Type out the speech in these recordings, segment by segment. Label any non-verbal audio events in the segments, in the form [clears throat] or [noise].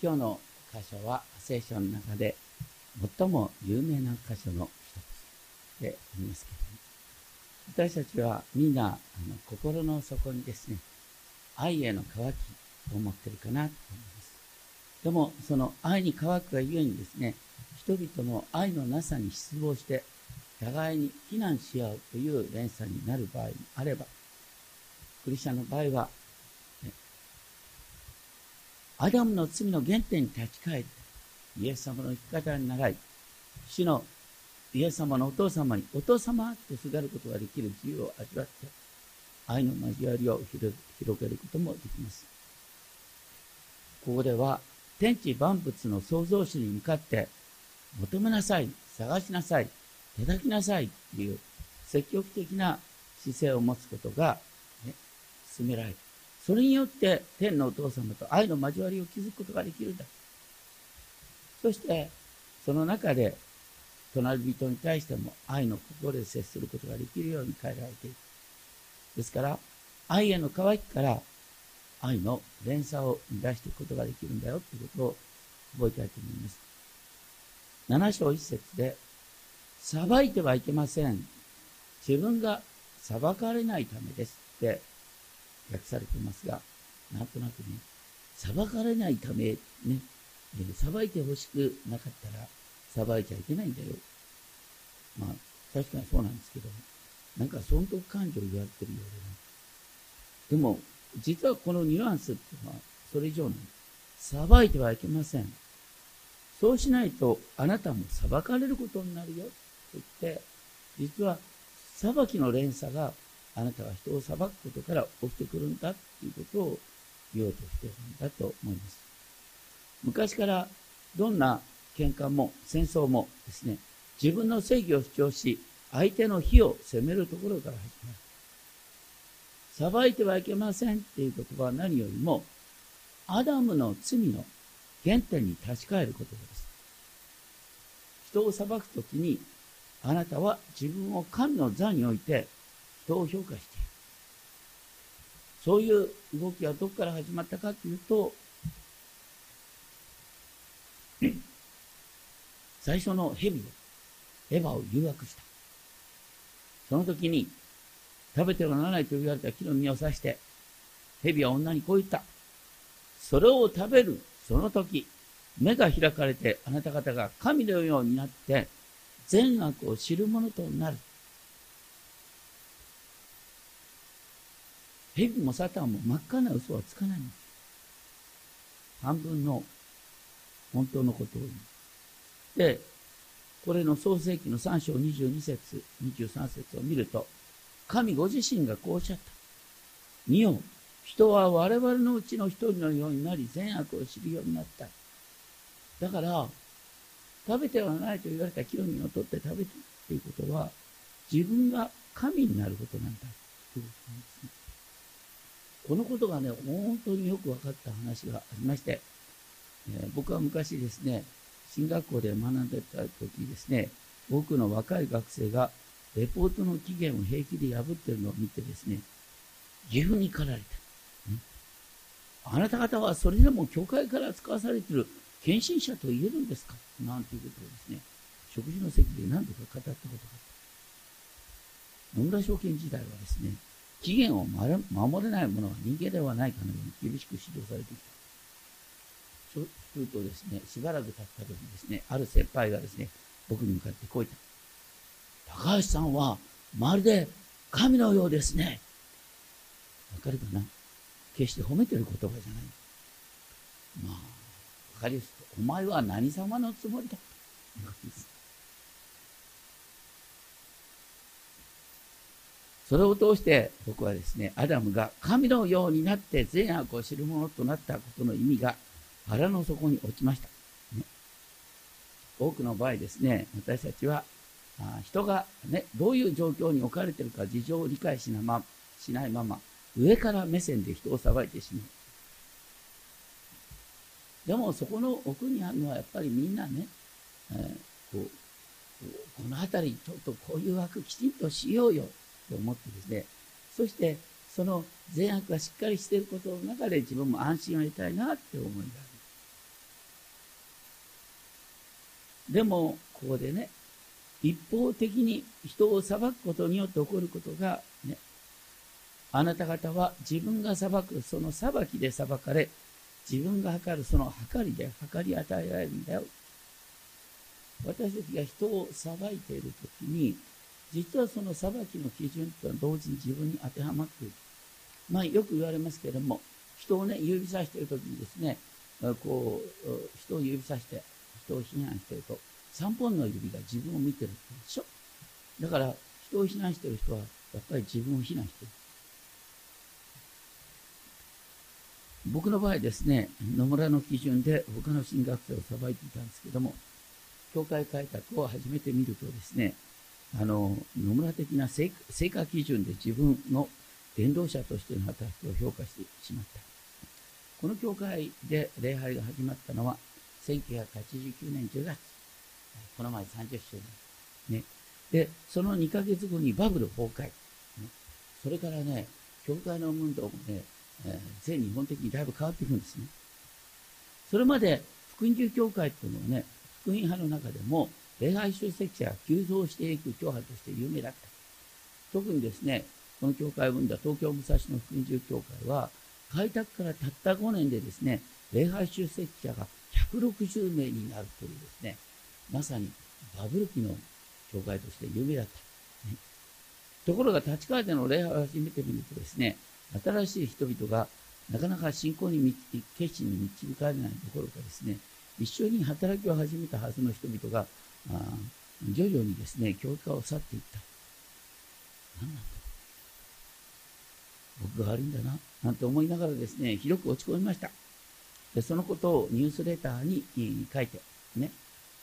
今日の箇所は聖書の中で最も有名な箇所の一つでありますけれども、私たちはみんなあの心の底にですね、愛への渇きを持ってるかなと思います。でも、その愛に乾くがゆえにですね、人々の愛のなさに失望して、互いに非難し合うという連鎖になる場合もあれば、クリスチャンの場合は、アダムの罪の原点に立ち返って、イエス様の生き方に習い、主のイエス様のお父様にお父様とすがることができる自由を味わって、愛の交わりを広げることもできます。ここでは、天地万物の創造主に向かって、求めなさい、探しなさい、叩きなさいという積極的な姿勢を持つことが、ね、進められる。それによって天のお父様と愛の交わりを築くことができるんだ。そして、その中で、隣人に対しても愛の心で接することができるように変えられていく。ですから、愛への渇きから愛の連鎖を生み出していくことができるんだよということを覚えたいと思います。7章1節で、裁いてはいけません。自分が裁かれないためですって訳されてますが、なんとなくね、裁かれないため、ね、えー、裁いてほしくなかったら、裁いちゃいけないんだよ。まあ、確かにそうなんですけど、なんか損得感情言われてるようでね。でも、実はこのニュアンスっていうのは、それ以上なんです。裁いてはいけません。そうしないと、あなたも裁かれることになるよ。と言って、実は、裁きの連鎖があなたは人を裁くことから起きてくるんだっていうことを言おうとしているんだと思います。昔からどんな喧嘩も戦争もですね、自分の正義を主張し、相手の非を責めるところから始まる。裁いてはいけませんっていう言葉は何よりも、アダムの罪の原点に立ち返ることです。人を裁くときに、あなたは自分を神の座において人を評価している。そういう動きはどこから始まったかというと、[clears throat] 最初の蛇を、エヴァを誘惑した。その時に、食べてはならないと言われた木の実を刺して、蛇は女にこう言った。それを食べる、その時、目が開かれて、あなた方が神のようになって、善悪を知るものとなる。蛇もサタンも真っ赤な嘘はつかないんです。半分の本当のことを言う。で、これの創世記の3章22節、23節を見ると、神ご自身がこうおっしゃった。見よ、人は我々のうちの一人のようになり善悪を知るようになった。だから、食べてはないと言われた木の実を取って食べるっていうことは、自分が神になることなんだということなんですね。このことがね、本当によく分かった話がありまして、えー、僕は昔ですね、進学校で学んでた時ですね、多くの若い学生がレポートの期限を平気で破ってるのを見てですね、岐阜に駆られた。あなた方はそれでも教会から使わされてる献身者と言えるんですか？なんていうことをですね、食事の席で何度か語ったことがあった。野村証券時代はですね、期限を守れない者は人間ではないかのように厳しく指導されてきた。そうするとですね、しばらく経った時にですね、ある先輩がですね、僕に向かってこう言った。高橋さんはまるで神のようですね。わかるかな？決して褒めてる言葉じゃない。まあ、わかりやすく、お前は何様のつもりだ？ということですそれを通して僕はですね、アダムが神のようになって善悪を知るものとなったことの意味が腹の底に落ちました。ね、多くの場合ですね、私たちはあ人が、ね、どういう状況に置かれているか事情を理解しなましないまま、上から目線で人を裁いてしまう。でもそこの奥にあるのはやっぱりみんなね、えー、こうこの辺りちょっとこういう枠きちんとしようよと思ってですね、そしてその善悪がしっかりしていることの中で自分も安心を得たいなって思いがある。でも、ここでね、一方的に人を裁くことによって起こることが、ね、あなた方は自分が裁くその裁きで裁かれ、自分が測るその測りで測り与えられるんだよ。私たちが人を裁いているときに、実はその裁きの基準とは同時に自分に当てはまっている。まあ、よく言われますけれども、人をね、指さしているときにですね、こう、人を指さして、人を非難していると、3本の指が自分を見てるでしょ。だから、人を非難している人は、やっぱり自分を非難している。僕の場合ですね、野村の基準で他の進学生を裁いていたんですけども、教会改革を始めてみるとですね、あの、野村的な成果基準で自分の伝道者としての働きを評価してしまった。この教会で礼拝が始まったのは、1989年10月。この前30周年。ね。で、その2ヶ月後にバブル崩壊。ね、それからね、教会の運動もね、えー、全日本的にだいぶ変わっていくんですね。それまで福音旧教会っていうのはね、福音派の中でも礼拝出席者が急増していく教派として有名だった。特にですね、この教会を生んだ東京武蔵野福音旧教会は、開拓からたった5年でですね、礼拝出席者が160名になるというですね、まさにバブル期の教会として有名だった。ね、ところが立川での礼拝を始めてみるとですね、新しい人々がなかなか信仰に決心に導かれないところかですね、一緒に働きを始めたはずの人々が、徐々にですね、教会を去っていった。何なんだ僕が悪いんだな、なんて思いながらですね、ひどく落ち込みました。で、そのことをニュースレターに書いて、ね、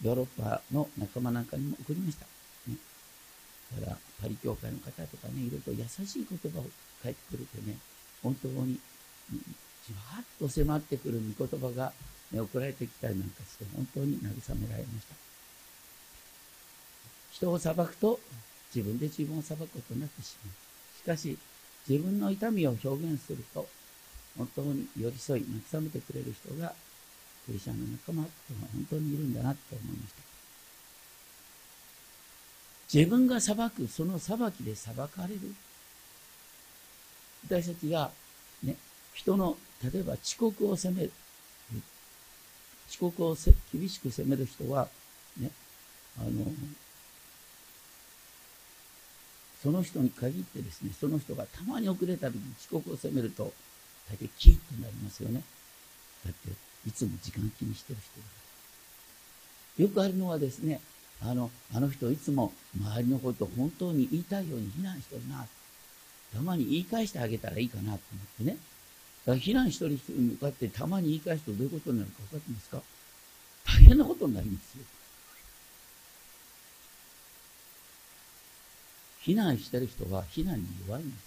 ヨーロッパの仲間なんかにも送りました。ね、だから、パリ教会の方とかね、いろいろと優しい言葉を返ってくれてね、本当に、じわっと迫ってくる御言葉が、ね、送られてきたりなんかして、本当に慰められました。人を裁くと、自分で自分を裁くことになってしまう。しかし、自分の痛みを表現すると、本当に寄り添い、慰めてくれる人が、クリスチャンの仲間っていうのは本当にいるんだなって思いました。自分が裁く、その裁きで裁かれる。私たちが、ね、人の、例えば遅刻を責める。遅刻を厳しく責める人は、ね、あの、その人に限ってですね、その人がたまに遅れた時に遅刻を責めると、大体キーッとなりますよね。だって、いつも時間気にしてる人だから。よくあるのはですね、あの、あの人いつも周りのことを本当に言いたいように非難してるな。たまに言い返してあげたらいいかなと思ってね。だから非難してる人に向かってたまに言い返すとどういうことになるか分かってますか？大変なことになりますよ。非難してる人は非難に弱いんです。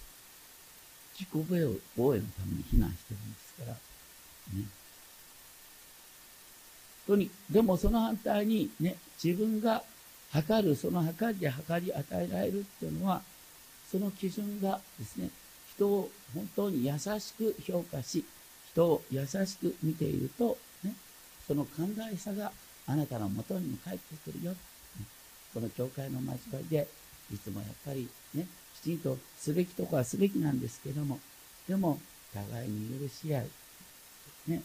自己防衛のために非難してるんですから。ね。とに、でもその反対にね、自分が測る、その測りで測り与えられるっていうのは、その基準がですね、人を本当に優しく評価し、人を優しく見ていると、ね、その寛大さがあなたのもとにも返ってくるよ。この教会の交わりで、いつもやっぱりね、きちんとすべきとこはすべきなんですけども、でも、互いに許し合い、ね、え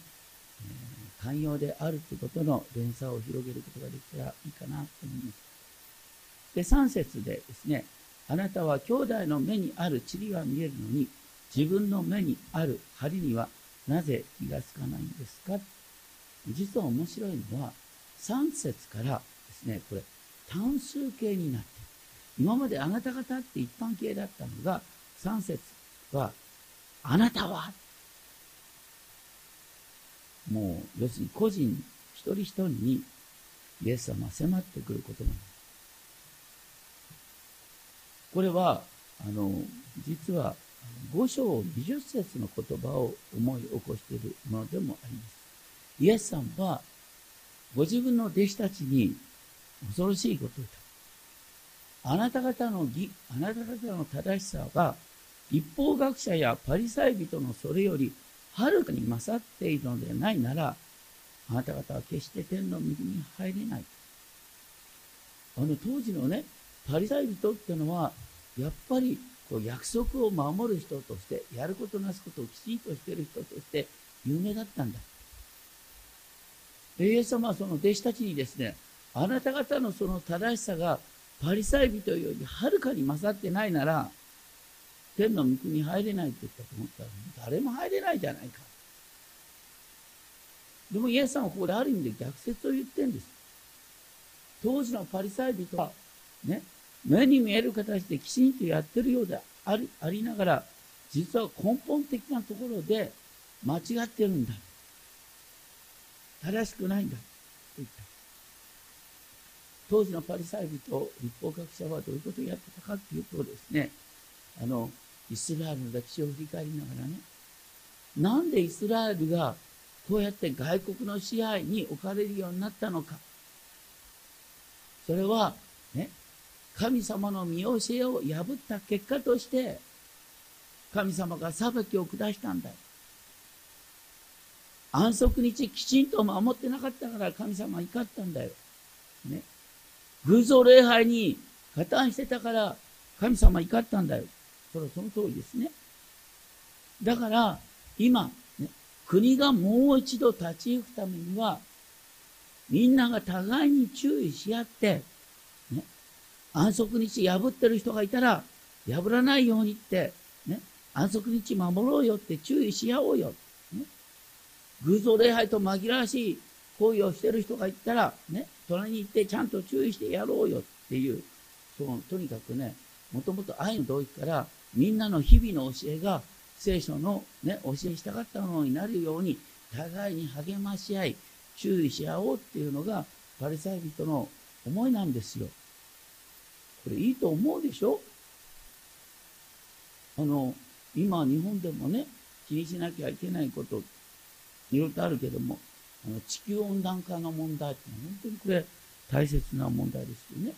ー、寛容であるということの連鎖を広げることができたらいいかなと思います。で、3節でですね、あなたは兄弟の目にある塵は見えるのに、自分の目にある針にはなぜ気がつかないんですか？実は面白いのは、3節からですね、これ、単数形になって今まであなた方って一般形だったのが、3節は、あなたは？もう、要するに個人一人一人にイエス様は迫ってくることなんです。これは、あの、実は、五章二十節の言葉を思い起こしているものでもあります。イエス様は、ご自分の弟子たちに恐ろしいことを言った。あなた方の義、あなた方の正しさは、一方学者やパリサイ人のそれよりはるかに勝っているのではないなら、あなた方は決して天の右に入れない。あの当時のね、パリサイ人ってのは、やっぱりこう約束を守る人として、やることなすことをきちんとしてる人として有名だったんだ。イエス様はその弟子たちにですね、あなた方のその正しさがパリサイ人よりはるかに勝ってないなら、天の御国に入れないって言ったと思ったら、誰も入れないじゃないか。でもイエスさんはここである意味で逆説を言ってるんです。当時のパリサイ人は、ね、目に見える形できちんとやってるようでありありながら、実は根本的なところで間違ってるんだ。正しくないんだ。と言った。当時のパリサイ人、立法学者はどういうことをやってたかというとですね、あの、イスラエルの歴史を振り返りながらね、なんでイスラエルがこうやって外国の支配に置かれるようになったのか。それは、ね、神様の見教えを破った結果として、神様が裁きを下したんだよ。安息日きちんと守ってなかったから神様は怒ったんだよ。ね。偶像礼拝に加担してたから神様怒ったんだよ。それはその通りですね。だから、今、ね、国がもう一度立ち行くためには、みんなが互いに注意し合って、ね、安息日破ってる人がいたら、破らないようにって、ね、安息日守ろうよって注意し合おうよ。偶像礼拝と紛らわしい行為をしてる人がいたら、ね、隣に行ってちゃんと注意してやろうよっていう、その、とにかくね、もともと愛の動機から、みんなの日々の教えが、聖書のね、教えに従ったものになるように、互いに励まし合い、注意し合おうっていうのが、パリサイ人の思いなんですよ。これいいと思うでしょ？あの、今日本でもね、気にしなきゃいけないこといろいろとあるけども、あの地球温暖化の問題って本当にこれ大切な問題ですよね。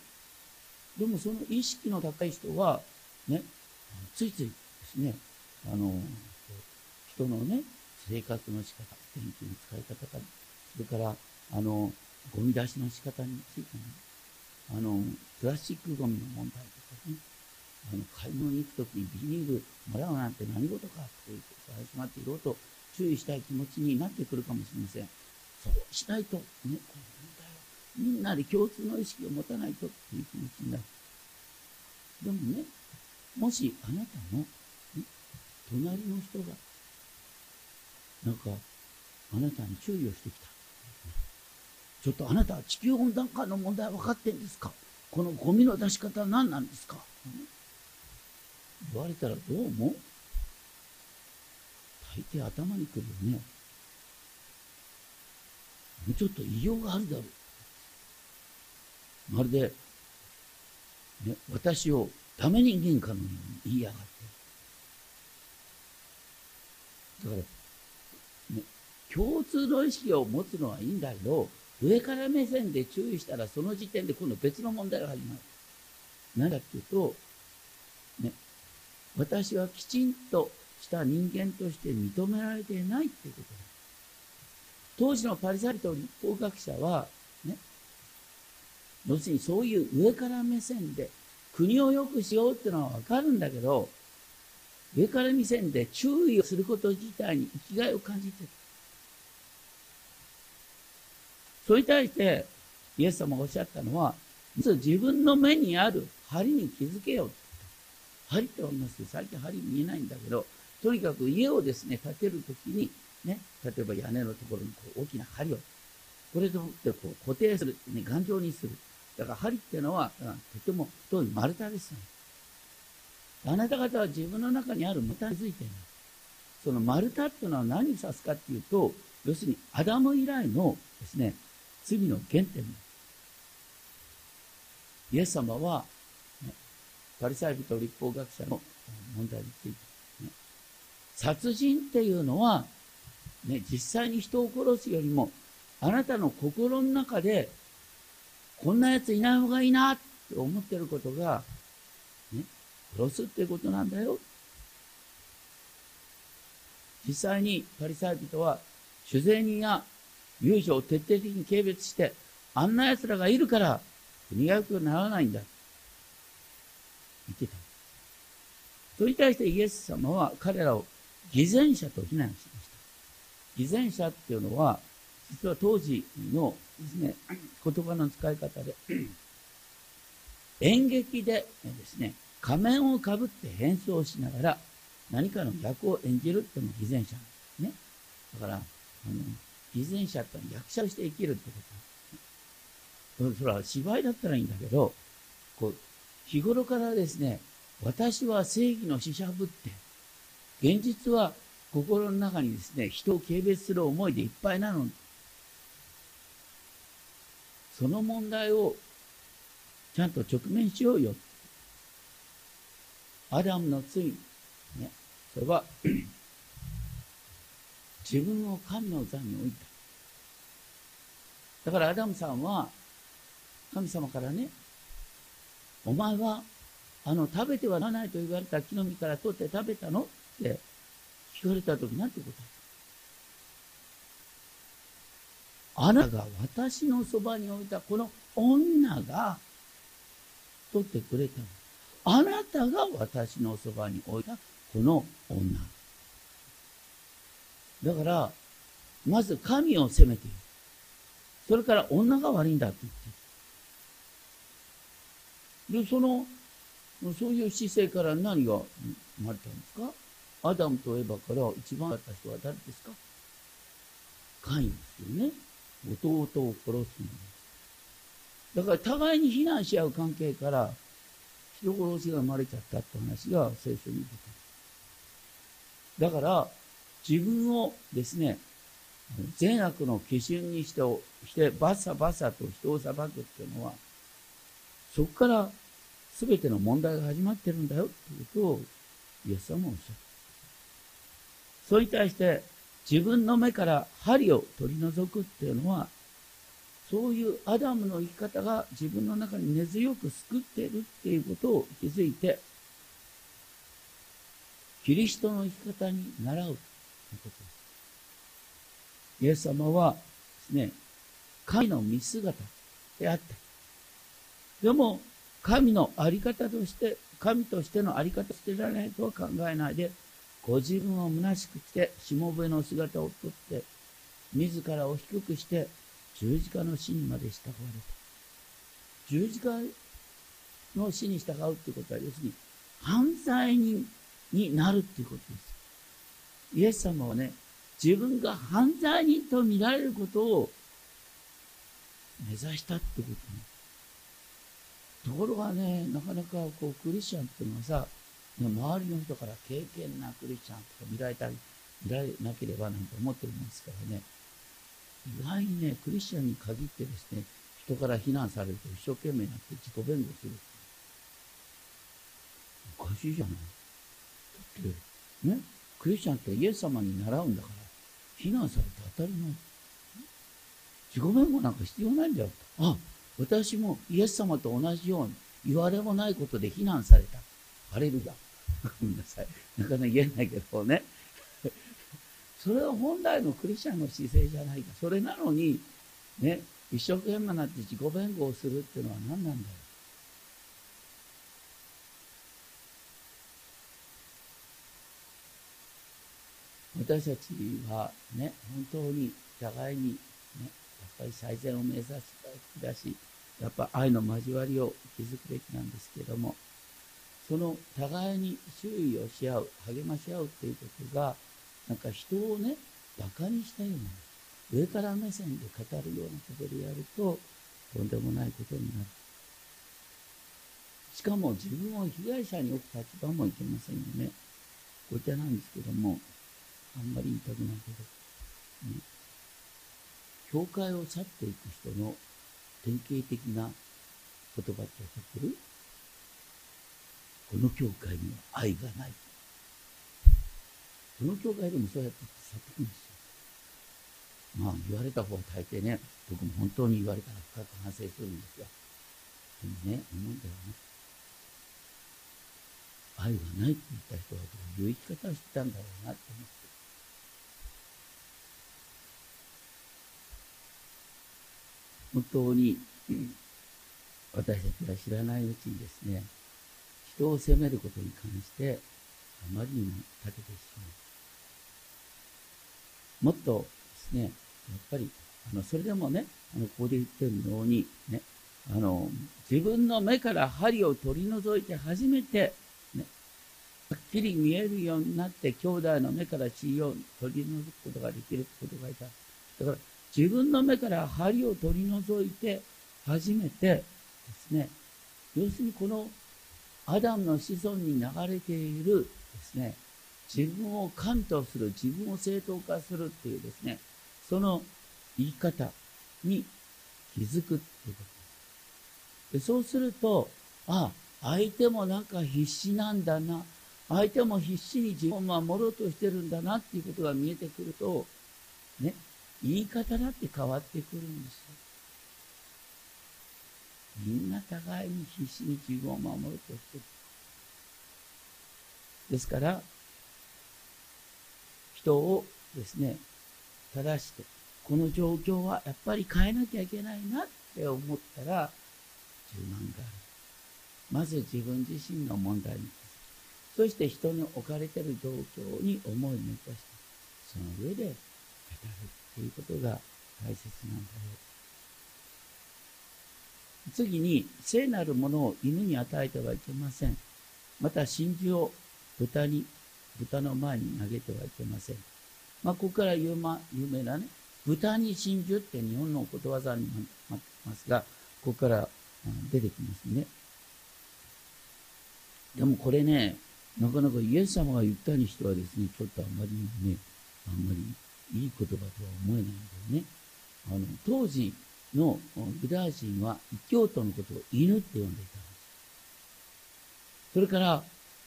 でもその意識の高い人は、ね、ついついですね、あの、人のね、生活の仕方、電気の使い方か、それから、あの、ゴミ出しの仕方についてね、あの、プラスチックゴミの問題とかね、あの、買い物に行くときにビニールもらうなんて何事かということが始まっていろいろと注意したい気持ちになってくるかもしれません。そうしないと、ね、みんなで共通の意識を持たないとっていう気持ちになる。でもね、もしあなたの、ね、隣の人が、なんか、あなたに注意をしてきた。ちょっとあなたは地球温暖化の問題分かってんですか？このゴミの出し方は何なんですか、言われたらどう思う？大抵頭にくるよね。ちょっと異様があるだろう。まるで、ね、私をダメ人間かのように言いやがって。だから、ね、共通の意識を持つのはいいんだけど、上から目線で注意したらその時点で今度別の問題が始まる。何だっていうと、ね、私はきちんとした人間として認められていないっていうことだ当時のパリサリと立法学者は、ね、要するにそういう上から目線で国を良くしようっていうのはわかるんだけど、上から目線で注意をすること自体に生きがいを感じてる。それに対して、イエス様がおっしゃったのは、実は自分の目にある針に気づけよ。針っておりますけど、最近針見えないんだけど、とにかく家をですね、建てるときに、ね、例えば屋根のところにこう大きな針を、これとってこう固定する、ね、頑丈にする。だから針っていうのは、とても太い丸太ですね。あなた方は自分の中にある丸太についてる。その丸太っていうのは何を指すかっていうと、要するにアダム以来のですね、罪の原点イエス様は、ね、パリサイ人立法学者の問題について、ね殺人っていうのは、ね、実際に人を殺すよりも、あなたの心の中で、こんな奴いない方がいいなって思ってることが、ね、殺すってことなんだよ。実際にパリサイ人は、酒税人や遊女を徹底的に軽蔑して、あんな奴らがいるから、国が良くならないんだ。言ってた。それに対してイエス様は彼らを偽善者と非難しました。偽善者っていうのは、実は当時のですね、言葉の使い方で、演劇でですね、仮面をかぶって変装しながら何かの役を演じるっていうのが偽善者なんですね。だから、あの、偽善者ってのは役者として生きるってことです。それは芝居だったらいいんだけど、こう、日頃からですね、私は正義の使者ぶって、現実は心の中にですね、人を軽蔑する思いでいっぱいなの。その問題をちゃんと直面しようよ。アダムの罪、ね、それは [clears throat] 自分を神の座に置いた。だからアダムさんは神様からね、お前はあの食べてはならないと言われた木の実から取って食べたの？って聞かれたときなんて答えたあなたが私のそばに置いたこの女が取ってくれたの。あなたが私のそばに置いたこの女。だから、まず神を責めている。それから女が悪いんだって言ってる。で、その、そういう姿勢から何が生まれたんですか？アダムとエバから一番あった人は誰ですか？カインですよね。弟を殺すのだから互いに非難し合う関係から人殺しが生まれちゃったって話が聖書に出てる。だから、自分をですね、善悪の基準にしてしてバサバサと人を裁くっていうのはそこから全ての問題が始まってるんだよっていうことをイエス様はおっしゃるそれに対して自分の目から針を取り除くっていうのはそういうアダムの生き方が自分の中に根強く救っているっていうことを気づいて、キリストの生き方に習うということです。イエス様はですね、神の見姿であった。でも、神のあり方として、神としてのあり方してられないとは考えないで、ご自分を虚しくして、しもべの姿をとって、自らを低くして、十字架の死にまで従われた。十字架の死に従うってことは、要するに、犯罪人になるっていうことです。イエス様はね、自分が犯罪人と見られることを目指したってことね。ところがね、なかなかこうクリスチャンっていうのはさ、周りの人から敬虔なクリスチャンとか見られたり、見られなければなんて思ってるんですからね、意外にね、クリスチャンに限ってですね、人から非難されると一生懸命になって自己弁護する。おかしいじゃない。だって、ね、クリスチャンってイエス様に習うんだから、非難されて当たり前。自己弁護なんか必要ないんだよ。あ、私もイエス様と同じように言われもないことで非難された。ハレルヤ。ごめんなさい。なかなか言えないけどね。それは本来のクリスチャンの姿勢じゃないか。それなのに、ね、一生懸命なって自己弁護をするっていうのは何なんだよ。私たちはね、本当に互いにね、やっぱり最善を目指すべきだし、やっぱ愛の交わりを築くべきなんですけども、その互いに注意をし合う、励まし合うっていうことが、なんか人をね、馬鹿にしたような、上から目線で語るようなことでやると、とんでもないことになる。しかも自分を被害者に置く立場もいけませんよね。こちらなんですけども、あんまり言いたくないけど、ね、教会を去っていく人の典型的な言葉って分かってる？この教会には愛がない。どの教会でもそうやって去っていくんですよ。まあ言われた方は大抵ね、僕も本当に言われたら深く反省するんですよ。でもね、思うんだよね。愛がないって言った人はどういう生き方をしてたんだろうなって思って。本当に、私たちが知らないうちにですね、人を責めることに関してあまりにも長けてしまう。もっとですね、やっぱり、あの、それでもね、あの、ここで言ってるように、ね、あの、自分の目から針を取り除いて初めて、ね、はっきり見えるようになって、兄弟の目から血を取り除くことができるってことがいた。だから、自分の目から針を取り除いて、初めてですね、要するにこのアダムの子孫に流れているですね、自分を関東する、自分を正当化するっていうですね、その言い方に気づくっていうことですそうすると、あ、相手もなんか必死なんだな、相手も必死に自分を守ろうとしてるんだなっていうことが見えてくると、ね、言い方だって変わってくるんですよ。みんな互いに必死に自分を守ろうとしてる。ですから、人をですね、正して、この状況はやっぱり変えなきゃいけないなって思ったら、柔軟がある。まず自分自身の問題にそして人に置かれてる状況に思いをめかして、その上で語るっていうことが大切なんだよ。次に、聖なるものを犬に与えてはいけません。また、真珠を豚に、豚の前に投げてはいけません。まあ、ここから有名有名なね、豚に真珠って日本のことわざになってますが、ここから出てきますね。でもこれね、なかなかイエス様が言ったにしてはですね、ちょっとあまりね、あんまりいい言葉とは思えないんだよね。あの、当時のユダヤ人は異教徒のことを犬って呼んでいたんです。それから、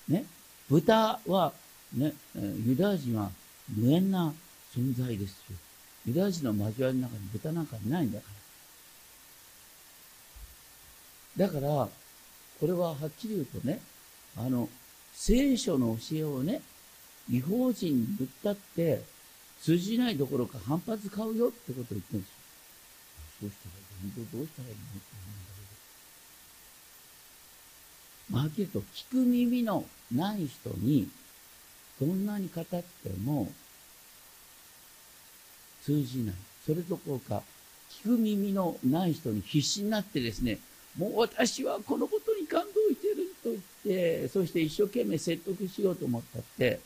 ね、豚は、ね、ユダヤ人は無縁な存在ですよ。ユダヤ人の交わりの中に豚なんかいないんだから。だから、これははっきり言うとね、あの、聖書の教えをね、違法人に言ったって、通じないどころか反発買うよってことを言ってるんですよ。そうしたら、本当どうしたらいいのって思うんだけど。まあ、はっきりと、聞く耳のない人に、どんなに語っても、通じない。それどころか、聞く耳のない人に必死になってですね、もう私はこのことに感動してると言って、そして一生懸命説得しようと思ったって、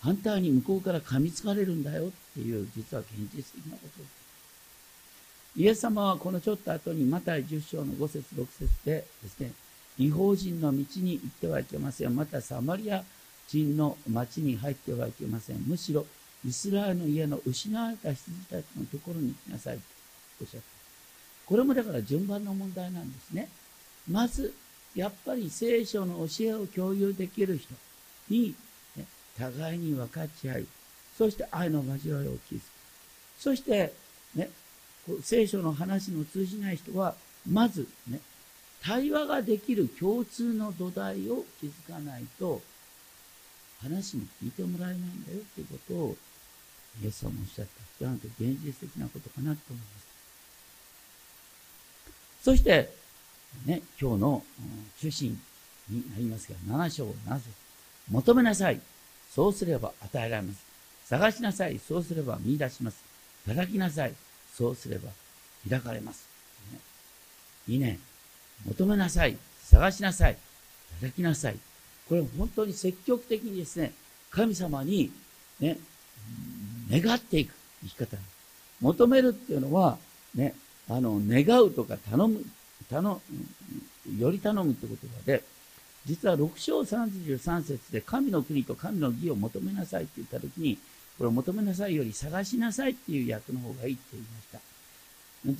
反対に向こうから噛みつかれるんだよっていう、実は現実的なことです。イエス様はこのちょっと後にマタイ10章の5節6節でですね、違法人の道に行ってはいけません。またサマリア人の町に入ってはいけません。むしろイスラエルの家の失われた羊たちのところに行きなさいとおっしゃった。これもだから順番の問題なんですね。まず、やっぱり聖書の教えを共有できる人に、ね、互いに分かち合い、そして愛の交わりを築く。そして、ね、聖書の話の通じない人は、まずね、対話ができる共通の土台を築かないと、話も聞いてもらえないんだよっていうことを、イエス様おっしゃった。ちゃんと現実的なことかなと思います。そして、ね、今日の中心になりますが、7章なぜ求めなさい。そうすれば与えられます。探しなさい。そうすれば見出します。叩きなさい。そうすれば開かれます。ね、いいね。求めなさい。探しなさい。叩きなさい。これ本当に積極的にですね、神様にね、願っていく生き方。求めるっていうのは、ね、あの、願うとか頼む、頼む、より頼むって言葉で、実は6章33節で神の国と神の義を求めなさいって言ったときに、これを求めなさいより探しなさいっていう訳の方がいいって言いました。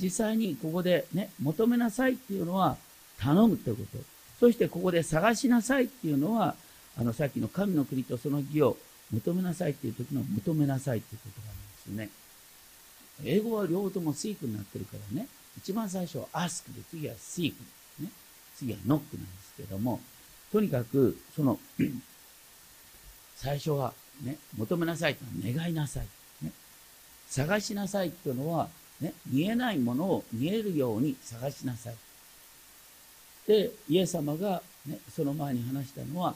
実際にここでね、求めなさいっていうのは頼むってこと。そしてここで探しなさいっていうのは、あのさっきの神の国とその義を求めなさいっていう時の求めなさいっていうことなんですね。英語は両方とも seek になってるからね、一番最初は ask で、次は seek ね。次は knock なんですけども、とにかく、その、[clears throat] 最初はね、求めなさいとは願いなさい。ね、探しなさいというのは、ね、見えないものを見えるように探しなさい。で、イエス様が、ね、その前に話したのは、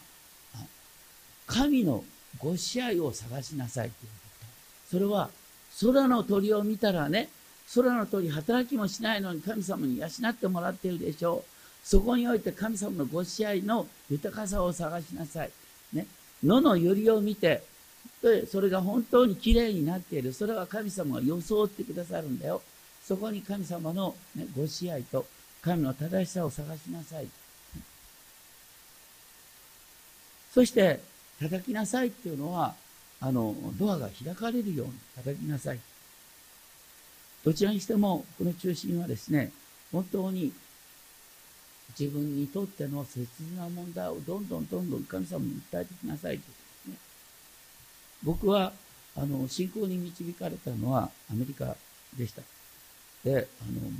神のご支配を探しなさいということ。それは、空の鳥を見たらね、空の鳥働きもしないのに神様に養ってもらっているでしょう。そこにおいて神様のご支配の豊かさを探しなさい。ね。野のゆりを見て、でそれが本当にきれいになっている。それは神様が装ってくださるんだよ。そこに神様の、ね、ご支配と神の正しさを探しなさい。そして、叩きなさいっていうのは、あの、ドアが開かれるように叩きなさい。どちらにしても、この中心はですね、本当に自分にとっての切実な問題をどんどんどんどん神様に訴えてきなさいと。僕は、あの、信仰に導かれたのはアメリカでした。で、あの、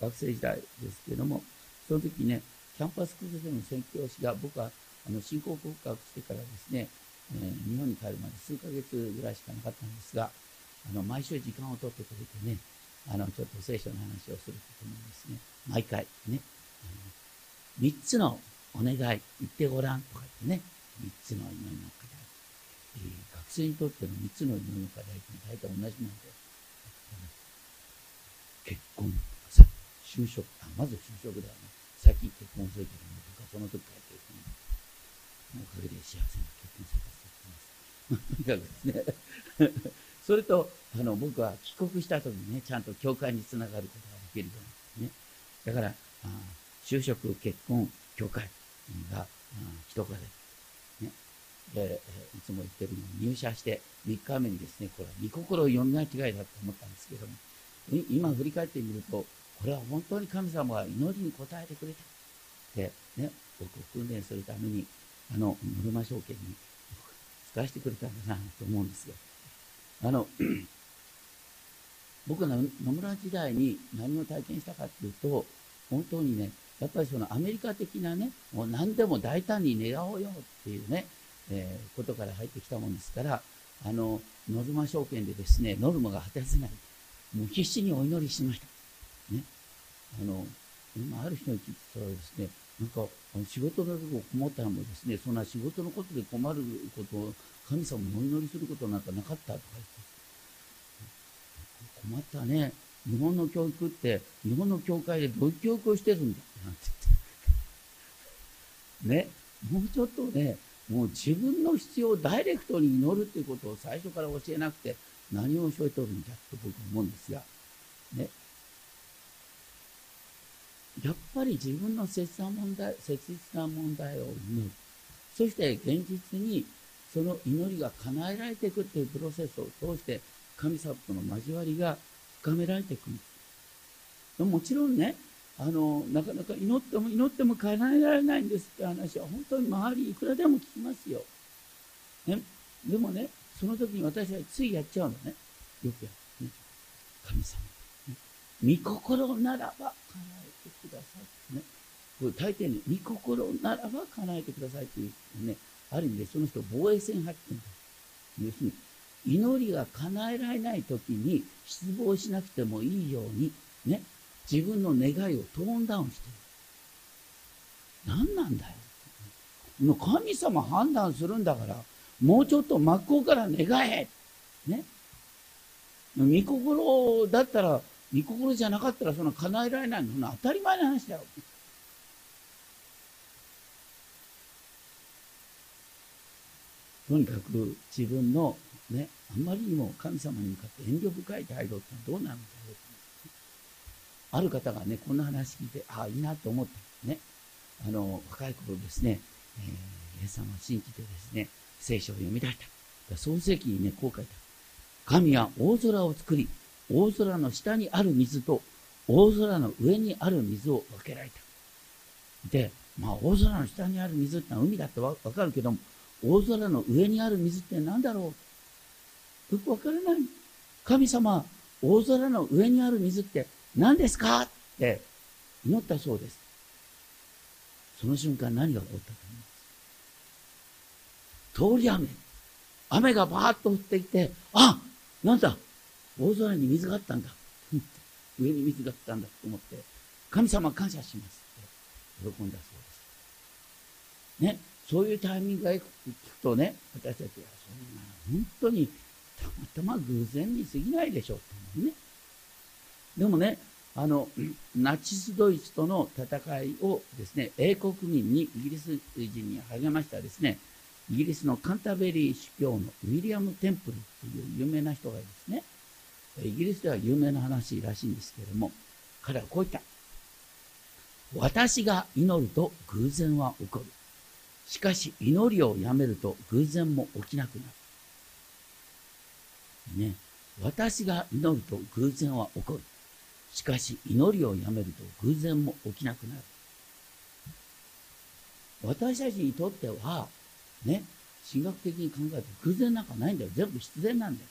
学生時代ですけれども、その時ね、キャンパスクルでの宣教師が僕はあの信仰告白してからですね、えー、日本に帰るまで数ヶ月ぐらいしかなかったんですが、あの毎週時間を取ってくれてね、あのちょっと聖書の話をするとともですね、毎回ね、3つのお願い言ってごらんとか言ってね、3つの祈りの課題。えー、学生にとっての3つの祈りの課題って大体同じなん。で、結婚さ、就職、あ、まず就職だよね。さっき結婚するけども、僕はその時から結婚。おかげで幸せな結婚生活をしてます。とにかくですね。それと、あの、僕は帰国した時にね、ちゃん。と教会につながることができるようにね。だから、あ就職、結婚、教会が、一言で、ね。で、いつも言ってるように入社して3日目にですね、これは御心を読み間違いだと思ったんですけども、今振り返ってみると、これは本当に神様が祈りに応えてくれた。で、ね、僕を訓練するために、あの、ノルマ証券に使わせてくれたんだなと思うんですよ。あの、[clears throat] 僕の野村時代に何を体験したかっていうと、本当にね、やっぱりそのアメリカ的なね、もう何でも大胆に願おうよっていうね、えー、ことから入ってきたもんですから、あの、ノルマ証券でですね、ノルマが果たせない。もう必死にお祈りしました。ね。あの、今ある人に聞いたらですね、なんか、仕事のことこ困ったらもですね、そんな仕事のことで困ることを神様にお祈りすることなんかなかったとか言って、困ったね。日本の教育って、日本の教会でどういう教育をしてるんだなんて言って。ね。もうちょっとね、もう自分の必要をダイレクトに祈るっていうことを最初から教えなくて、何を教えとるんじゃと僕は思うんですが、ね。やっぱり自分の切な問題、切実な問題を祈る。そして現実にその祈りが叶えられていくというプロセスを通して神様との交わりが深められていくんです。もちろんね、あの、なかなか祈っても祈っても叶えられないんですって話は本当に周りいくらでも聞きますよ。ね、でもね、その時に私はついやっちゃうのね。よくやる。ね、神様。ね、御心ならば叶えてください。ね。これ大抵ね、御心ならば叶えてくださいっていうね、ある意味でその人防衛線発見だ。要するに、祈りが叶えられない時に失望しなくてもいいように、ね、自分の願いをトーンダウンしてる。何なんだよ。もう神様判断するんだから、もうちょっと真っ向から願え。ね。御心だったら、御心じゃなかったらそんな叶えられないの当たり前の話だよ。とにかく自分のね、あまりにも神様に向かって遠慮深い態度ってどうなんだろうある方がね、こんな話聞いて、ああ、いいなと思ったね。あの、若い頃ですね、えー、イエス様を信じてですね、聖書を読み出した。創世記にね、こう書いた。神は大空を作り、大空の下にある水と大空の上にある水を分けられた。で、まあ、大空の下にある水ってのは海だってわかるけども、大空の上にある水って何だろう？よくわからない。神様、大空の上にある水って何ですか？って祈ったそうです。その瞬間何が起こったと思います？通り雨。雨がバーッと降ってきて、あなんだ大空に水があったんだ。上に水があったんだと思って、神様感謝します。喜んだそうです。ね、そういうタイミングが聞くとね、私たちはそんな本当にたまたま偶然に過ぎないでしょうね。でもね、あの、ナチスドイツとの戦いをですね、英国民に、イギリス人に励ましたですね、イギリスのカンタベリー司教のウィリアム・テンプルという有名な人がですね、イギリスでは有名な話らしいんですけれども、彼はこう言った。私が祈ると偶然は起こる。しかし祈りをやめると偶然も起きなくなる。ね。私が祈ると偶然は起こる。しかし祈りをやめると偶然も起きなくなる。私たちにとっては、ね、神学的に考えて偶然なんかないんだよ。全部必然なんだ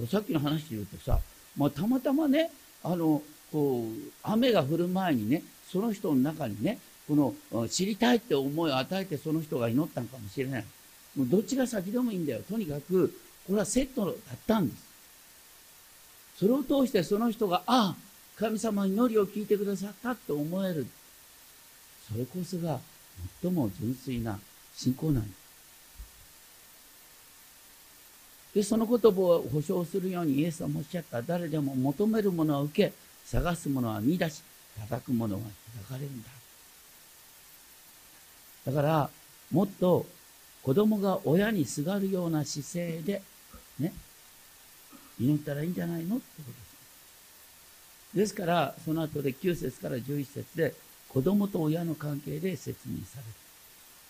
よ。さっきの話で言うとさ、まあ、たまたまね、あの、こう、雨が降る前にね、その人の中にね、この、知りたいって思いを与えてその人が祈ったのかもしれない。もうどっちが先でもいいんだよ。とにかく、これはセットだったんです。それを通してその人が、ああ、神様祈りを聞いてくださったと思える。それこそが最も純粋な信仰なんです。で、その言葉を保証するようにイエスはおっしゃった。誰でも求めるものは受け、探すものは見出し、叩くものは開かれるんだ。だから、もっと子供が親にすがるような姿勢で、ね、祈ったらいいんじゃないの？ってことです。ですから、その後で9節から11節で、子供と親の関係で説明される。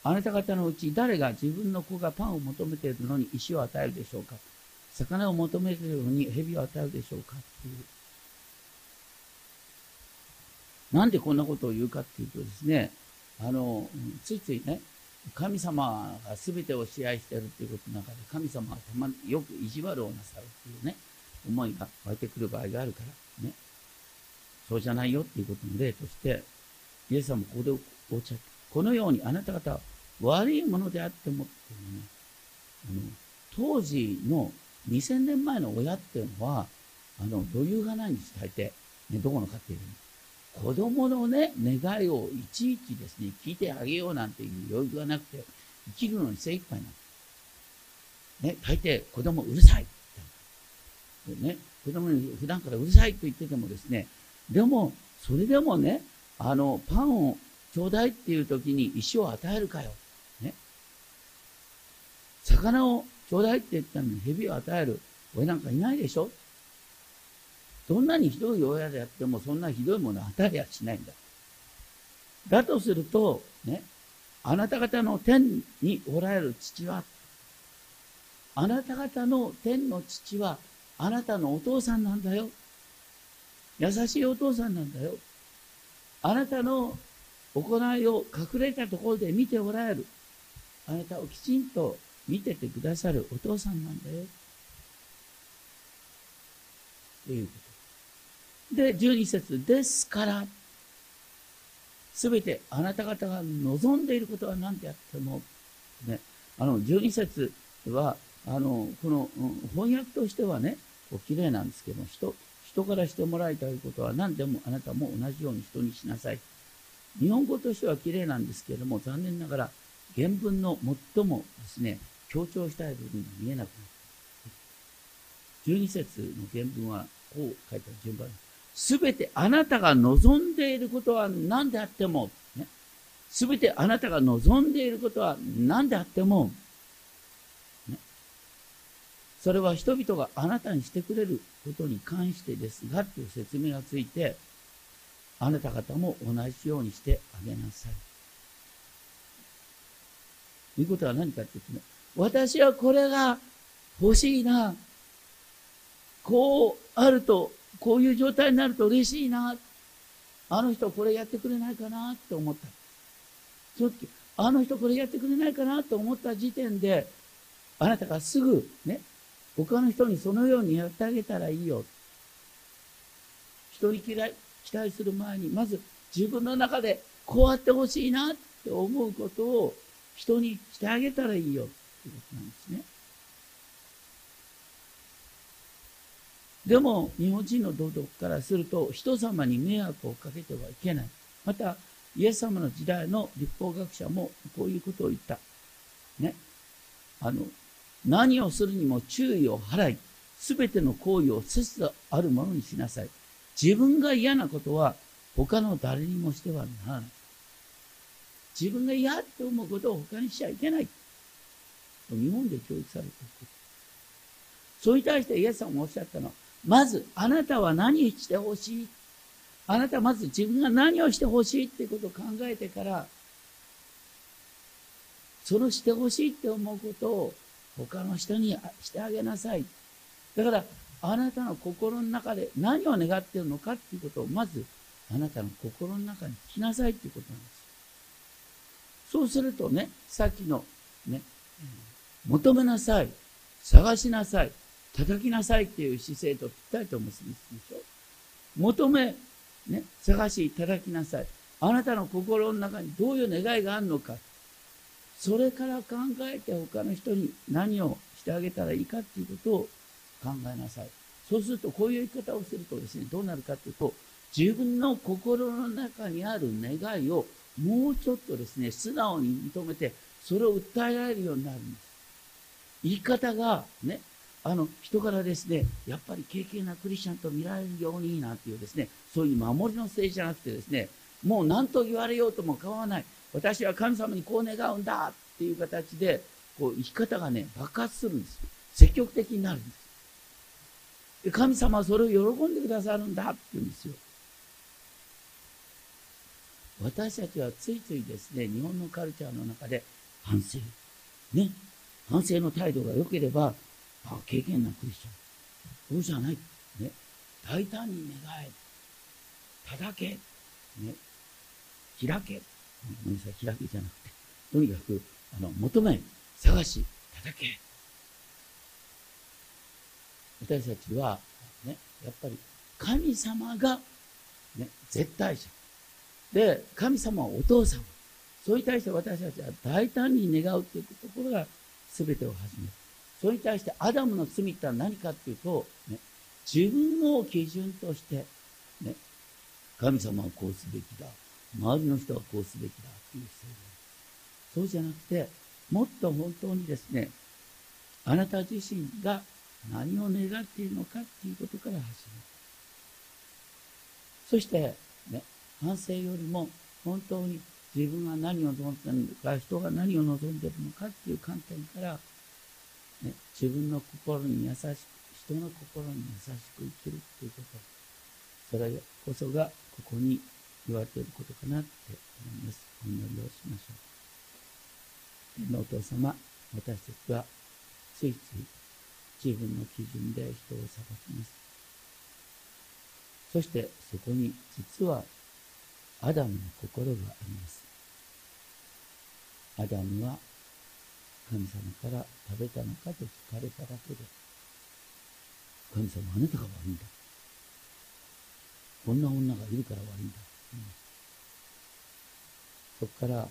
あなた方のうち誰が自分の子がパンを求めているのに石を与えるでしょうか？魚を求めているのに蛇を与えるでしょうか？っていう。なんでこんなことを言うかっていうとですね、あの、ついついね、神様が全てを支配してるっていうことの中で、神様はたまによく意地悪をなさるっていうね、思いが湧いてくる場合があるからね、そうじゃないよっていうことの例として、イエス様ここでおっしゃって、このようにあなた方は悪いものであってもっていうね、あの当時の2000年前の親っていうのは、あの余裕がないんです、大抵。ね、どこの家庭でも。子供のね、願いをいちいちですね、聞いてあげようなんていう余裕がなくて、生きるのに精一杯なんです。ね、大抵子供うるさい。ね、子供に普段からうるさいと言っててもですね、でも、それでもね、あの、パンをちょうだいっていう時に石を与えるかよ。ね。魚をちょうだいって言ったのに蛇を与える親なんかいないでしょどんなにひどい親であってもそんなひどいものを与えやしないんだ。だとすると、ね、あなた方の天におられる父は、あなた方の天の父は、あなたのお父さんなんだよ。優しいお父さんなんだよ。あなたの行いを隠れたところで見ておられる。あなたをきちんと見ててくださるお父さんなんだよ。ということ。で、12節ですから、すべてあなた方が望んでいることは何であっても、ね、あの、12節は、あの、この、翻訳としてはね、こう綺麗なんですけど人、人からしてもらいたいことは何でもあなたも同じように人にしなさい。日本語としては綺麗なんですけれども、残念ながら原文の最もですね、強調したい部分が見えなくなって、12節の原文はこう書いた順番です。すべてあなたが望んでいることは何であっても、す、べてあなたが望んでいることは何であっても、ね、それは人々があなたにしてくれることに関してですが、という説明がついて、あなた方も同じようにしてあげなさい。ということは何かっていうとね、私はこれが欲しいな。こうあるとこういう状態になると嬉しいな。あの人これやってくれないかなって思った。その時、あの人これやってくれないかなと思った時点で、あなたがすぐね、他の人にそのようにやってあげたらいいよ。人に期待期待する前に、まず自分の中でこうやってほしいなって思うことを人にしてあげたらいいよってことなんですね。でも、日本人の道徳からすると、人様に迷惑をかけてはいけない。また、イエス様の時代の立法学者もこういうことを言った。ね。あの、何をするにも注意を払い、すべての行為を節度あるものにしなさい。自分が嫌なことは他の誰にもしてはならない。自分が嫌って思うことを他にしちゃいけない。日本で教育されている。それに対してイエス様もおっしゃったのは、まず、あなたは何してほしい？あなたはまず自分が何をしてほしいっていうことを考えてから、そのしてほしいって思うことを他の人にしてあげなさい。だから、あなたの心の中で何を願っているのかっていうことをまずあなたの心の中に来なさいっていうことなんです。そうするとね、さっきのね、求めなさい、探しなさい、叩きなさいっていう姿勢とぴったりと結びつくでしょ？求め、ね、探し、叩きなさい。あなたの心の中にどういう願いがあるのか。それから考えて他の人に何をしてあげたらいいかっていうことを考えなさい。そうすると、こういう言い方をするとですね、どうなるかというと、自分の心の中にある願いをもうちょっとですね、素直に認めて、それを訴えられるようになるんです。言い方が、ね、あの、人からですね、やっぱり敬虔なクリスチャンと見られるようになんていうですね、そういう守りの政治じゃなくてですね、もう何と言われようとも構わない。私は神様にこう願うんだっていう形で、こう生き方がね、爆発するんです。積極的になるんです。で神様はそれを喜んでくださるんだって言うんですよ。私たちはついついですね、日本のカルチャーの中で反省。ね。反省の態度が良ければ、経験なクリスチャン。そうじゃない。ね。大胆に願え。叩け。ね。開け。ごめんなさい、開けじゃなくて。とにかく、あの、求め、探し、叩け。私たちは、ね、やっぱり神様が、ね、絶対者。で、神様はお父様。それに対して私たちは大胆に願うというところが全てを始める。それに対してアダムの罪って何かっていうと、ね、自分を基準として、ね、神様はこうすべきだ。周りの人はこうすべきだっていうそうじゃなくて、もっと本当にですね、あなた自身が何を願っているのかっていうことから始める。そして、ね、反省よりも本当に自分が何を望んでいるのか、人が何を望んでいるのかっていう観点から、自分の心に優しく、人の心に優しく生きるっていうこと、それこそがここに言われていることかなって思います。お祈りをしましょう。天のお父様、私たちはついつい自分の基準で人を裁きます。そしてそこに実はアダムの心があります。アダムは神様から食べたのかと聞かれただけで、神様あなたが悪いんだ。こんな女がいるから悪いんだ。うん、そこから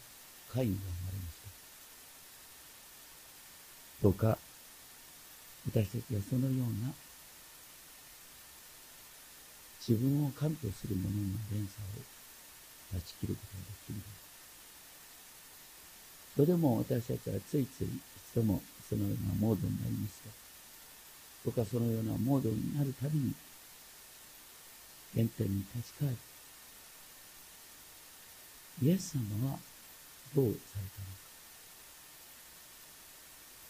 カインが生まれました。どうか、私たちはそのような自分を神とする者の連鎖を断ち切ることができるそれでも私たちはついついいつもそのようなモードになりますが、僕はそのようなモードになるたびに、原点に立ち返る。イエス様はどうされたのか。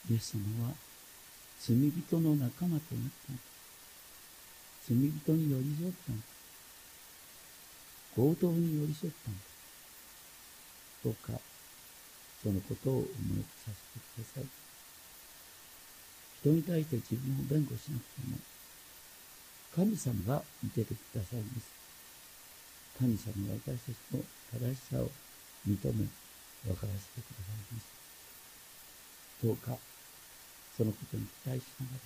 イエス様は罪人の仲間となったのか。罪人に寄り添ったのか。強盗に寄り添ったのか。どうか、そのことを思いさせてください。人に対して自分を弁護しなくても、神様が見ててくださいます。神様が私たちの正しさを認め、分からせてくださいます。どうか、そのことに期待しながら、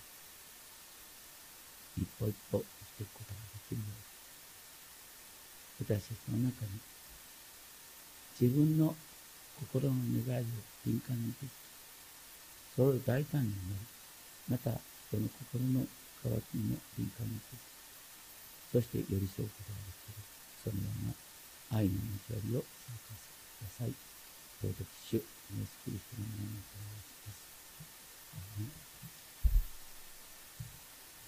一歩一歩生きていくことができるように。私たちの中に自分の心の願いを敏感にでき、それを大胆になり、またその心の渇きにも敏感にでき、そして寄り添うことができる、そのような愛の交わりを参加してください。朗読主、イエス・キリストの名にお願いします。